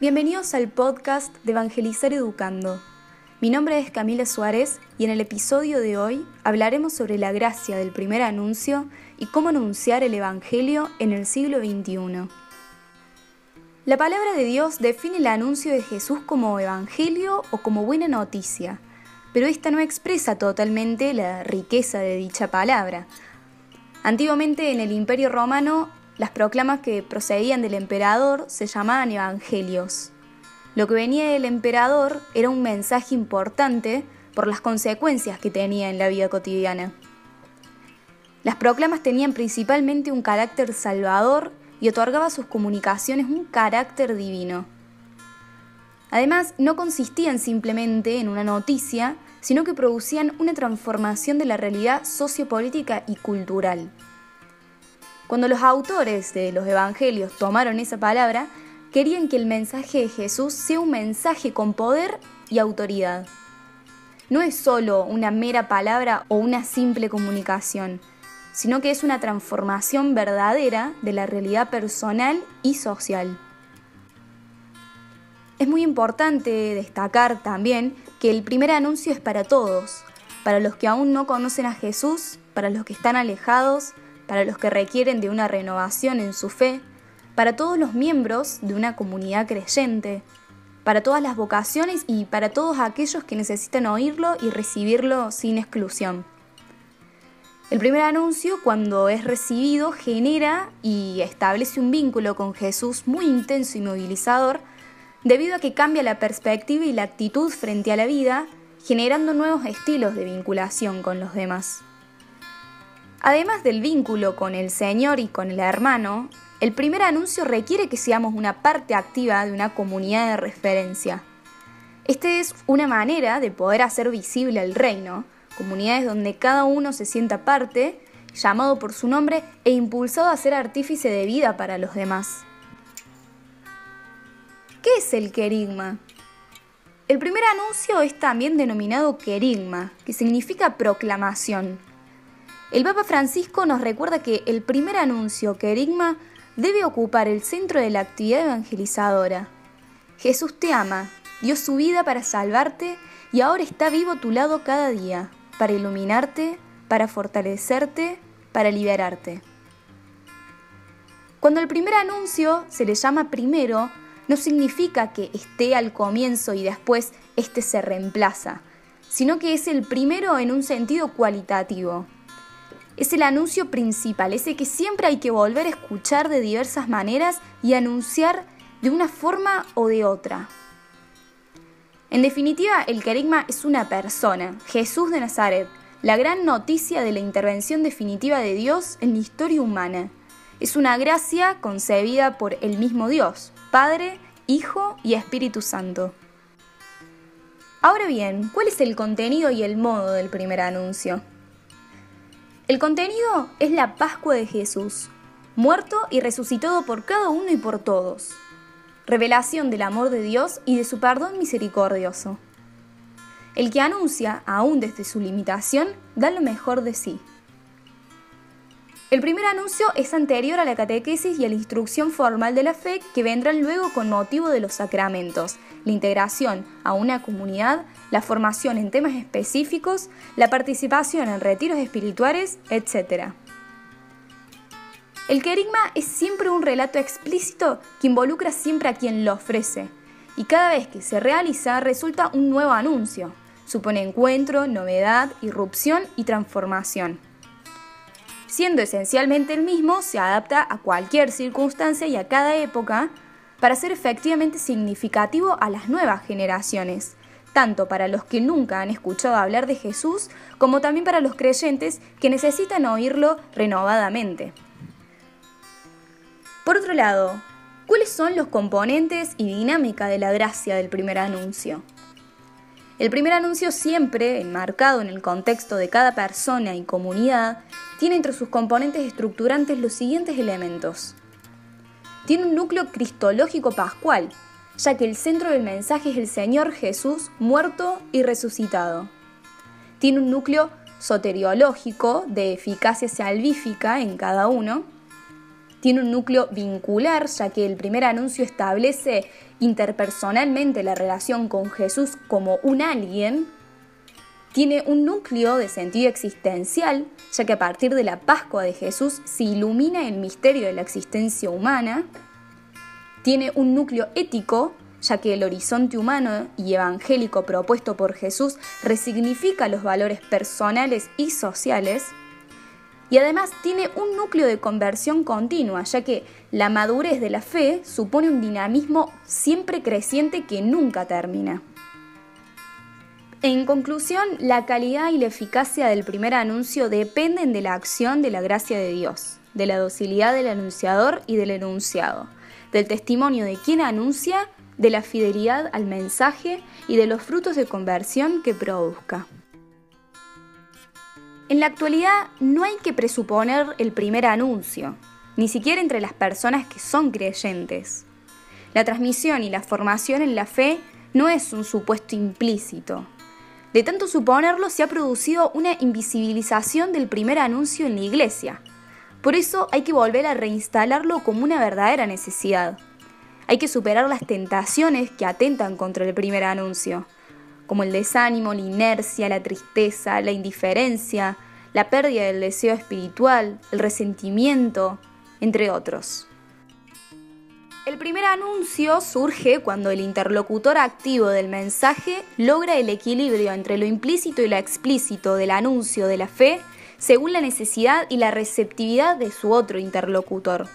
Bienvenidos al podcast de Evangelizar Educando. Mi nombre es Camila Suárez y en el episodio de hoy hablaremos sobre la gracia del primer anuncio y cómo anunciar el Evangelio en el siglo XXI. La palabra de Dios define el anuncio de Jesús como Evangelio o como buena noticia, pero esta no expresa totalmente la riqueza de dicha palabra. Antiguamente en el Imperio Romano las proclamas que procedían del emperador se llamaban evangelios. Lo que venía del emperador era un mensaje importante por las consecuencias que tenía en la vida cotidiana. Las proclamas tenían principalmente un carácter salvador y otorgaba a sus comunicaciones un carácter divino. Además, no consistían simplemente en una noticia, sino que producían una transformación de la realidad sociopolítica y cultural. Cuando los autores de los evangelios tomaron esa palabra, querían que el mensaje de Jesús sea un mensaje con poder y autoridad. No es solo una mera palabra o una simple comunicación, sino que es una transformación verdadera de la realidad personal y social. Es muy importante destacar también que el primer anuncio es para todos, para los que aún no conocen a Jesús, para los que están alejados, para los que requieren de una renovación en su fe, para todos los miembros de una comunidad creyente, para todas las vocaciones y para todos aquellos que necesitan oírlo y recibirlo sin exclusión. El primer anuncio, cuando es recibido, genera y establece un vínculo con Jesús muy intenso y movilizador, debido a que cambia la perspectiva y la actitud frente a la vida, generando nuevos estilos de vinculación con los demás. Además del vínculo con el Señor y con el hermano, el primer anuncio requiere que seamos una parte activa de una comunidad de referencia. Esta es una manera de poder hacer visible el reino, comunidades donde cada uno se sienta parte, llamado por su nombre e impulsado a ser artífice de vida para los demás. ¿Qué es el querigma? El primer anuncio es también denominado querigma, que significa proclamación. El Papa Francisco nos recuerda que el primer anuncio, querigma, debe ocupar el centro de la actividad evangelizadora. Jesús te ama, dio su vida para salvarte y ahora está vivo a tu lado cada día, para iluminarte, para fortalecerte, para liberarte. Cuando el primer anuncio se le llama primero, no significa que esté al comienzo y después éste se reemplaza, sino que es el primero en un sentido cualitativo es el anuncio principal, ese que siempre hay que volver a escuchar de diversas maneras y anunciar de una forma o de otra. En definitiva, el querigma es una persona, Jesús de Nazaret, la gran noticia de la intervención definitiva de Dios en la historia humana. Es una gracia concebida por el mismo Dios, Padre, Hijo y Espíritu Santo. Ahora bien, ¿cuál es el contenido y el modo del primer anuncio? El contenido es la Pascua de Jesús, muerto y resucitado por cada uno y por todos. Revelación del amor de Dios y de su perdón misericordioso. El que anuncia, aún desde su limitación, da lo mejor de sí. El primer anuncio es anterior a la catequesis y a la instrucción formal de la fe que vendrán luego con motivo de los sacramentos, la integración a una comunidad, la formación en temas específicos, la participación en retiros espirituales, etc. El querigma es siempre un relato explícito que involucra siempre a quien lo ofrece, y cada vez que se realiza resulta un nuevo anuncio. Supone encuentro, novedad, irrupción y transformación siendo esencialmente el mismo, se adapta a cualquier circunstancia y a cada época para ser efectivamente significativo a las nuevas generaciones, tanto para los que nunca han escuchado hablar de Jesús como también para los creyentes que necesitan oírlo renovadamente. Por otro lado, ¿cuáles son los componentes y dinámica de la gracia del primer anuncio? El primer anuncio siempre, enmarcado en el contexto de cada persona y comunidad, tiene entre sus componentes estructurantes los siguientes elementos. Tiene un núcleo cristológico pascual, ya que el centro del mensaje es el Señor Jesús muerto y resucitado. Tiene un núcleo soteriológico de eficacia salvífica en cada uno. Tiene un núcleo vincular, ya que el primer anuncio establece interpersonalmente la relación con Jesús como un alguien. Tiene un núcleo de sentido existencial, ya que a partir de la Pascua de Jesús se ilumina el misterio de la existencia humana. Tiene un núcleo ético, ya que el horizonte humano y evangélico propuesto por Jesús resignifica los valores personales y sociales y además tiene un núcleo de conversión continua, ya que la madurez de la fe supone un dinamismo siempre creciente que nunca termina. En conclusión, la calidad y la eficacia del primer anuncio dependen de la acción de la gracia de Dios, de la docilidad del anunciador y del enunciado, del testimonio de quien anuncia, de la fidelidad al mensaje y de los frutos de conversión que produzca. En la actualidad no hay que presuponer el primer anuncio, ni siquiera entre las personas que son creyentes. La transmisión y la formación en la fe no es un supuesto implícito. De tanto suponerlo se ha producido una invisibilización del primer anuncio en la iglesia. Por eso hay que volver a reinstalarlo como una verdadera necesidad. Hay que superar las tentaciones que atentan contra el primer anuncio como el desánimo, la inercia, la tristeza, la indiferencia, la pérdida del deseo espiritual, el resentimiento, entre otros. El primer anuncio surge cuando el interlocutor activo del mensaje logra el equilibrio entre lo implícito y lo explícito del anuncio de la fe según la necesidad y la receptividad de su otro interlocutor.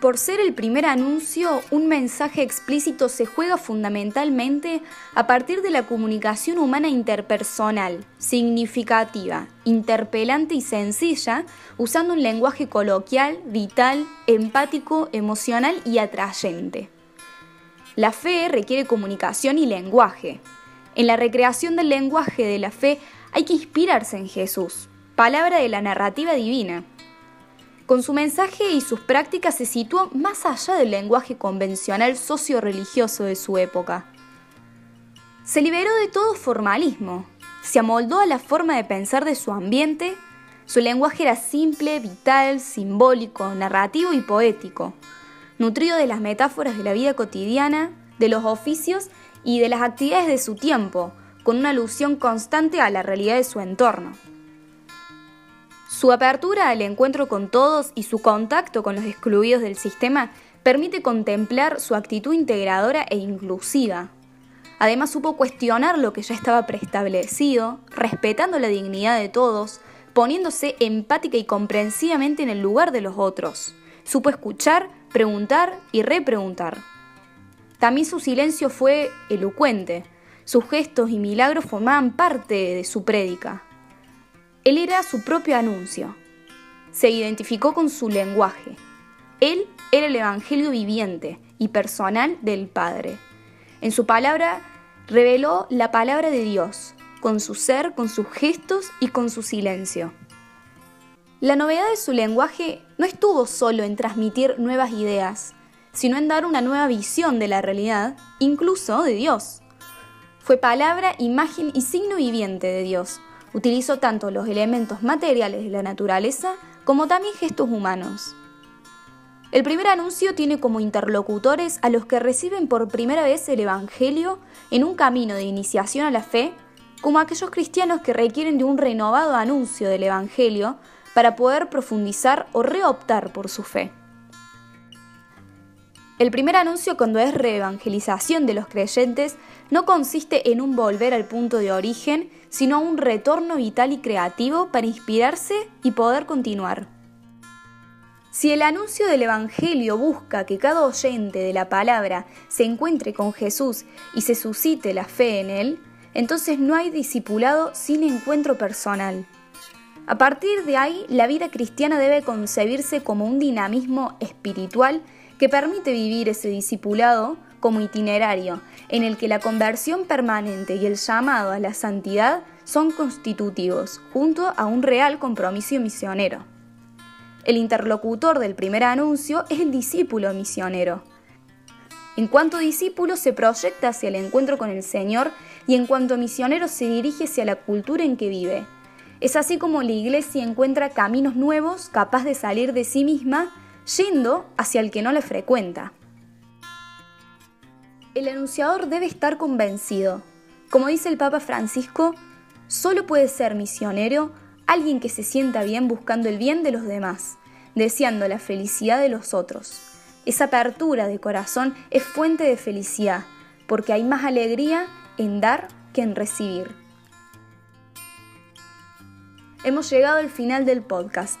Por ser el primer anuncio, un mensaje explícito se juega fundamentalmente a partir de la comunicación humana interpersonal, significativa, interpelante y sencilla, usando un lenguaje coloquial, vital, empático, emocional y atrayente. La fe requiere comunicación y lenguaje. En la recreación del lenguaje de la fe hay que inspirarse en Jesús, palabra de la narrativa divina. Con su mensaje y sus prácticas se situó más allá del lenguaje convencional socio-religioso de su época. Se liberó de todo formalismo, se amoldó a la forma de pensar de su ambiente, su lenguaje era simple, vital, simbólico, narrativo y poético, nutrido de las metáforas de la vida cotidiana, de los oficios y de las actividades de su tiempo, con una alusión constante a la realidad de su entorno. Su apertura al encuentro con todos y su contacto con los excluidos del sistema permite contemplar su actitud integradora e inclusiva. Además supo cuestionar lo que ya estaba preestablecido, respetando la dignidad de todos, poniéndose empática y comprensivamente en el lugar de los otros. Supo escuchar, preguntar y repreguntar. También su silencio fue elocuente. Sus gestos y milagros formaban parte de su prédica. Él era su propio anuncio. Se identificó con su lenguaje. Él era el Evangelio viviente y personal del Padre. En su palabra reveló la palabra de Dios, con su ser, con sus gestos y con su silencio. La novedad de su lenguaje no estuvo solo en transmitir nuevas ideas, sino en dar una nueva visión de la realidad, incluso de Dios. Fue palabra, imagen y signo viviente de Dios, Utilizó tanto los elementos materiales de la naturaleza como también gestos humanos. El primer anuncio tiene como interlocutores a los que reciben por primera vez el Evangelio en un camino de iniciación a la fe, como aquellos cristianos que requieren de un renovado anuncio del Evangelio para poder profundizar o reoptar por su fe. El primer anuncio cuando es reevangelización de los creyentes no consiste en un volver al punto de origen, sino un retorno vital y creativo para inspirarse y poder continuar. Si el anuncio del Evangelio busca que cada oyente de la palabra se encuentre con Jesús y se suscite la fe en Él, entonces no hay discipulado sin encuentro personal. A partir de ahí, la vida cristiana debe concebirse como un dinamismo espiritual que permite vivir ese discipulado como itinerario, en el que la conversión permanente y el llamado a la santidad son constitutivos, junto a un real compromiso misionero. El interlocutor del primer anuncio es el discípulo misionero. En cuanto discípulo se proyecta hacia el encuentro con el Señor y en cuanto misionero se dirige hacia la cultura en que vive. Es así como la Iglesia encuentra caminos nuevos capaz de salir de sí misma yendo hacia el que no le frecuenta. El anunciador debe estar convencido. Como dice el Papa Francisco, solo puede ser misionero alguien que se sienta bien buscando el bien de los demás, deseando la felicidad de los otros. Esa apertura de corazón es fuente de felicidad, porque hay más alegría en dar que en recibir. Hemos llegado al final del podcast.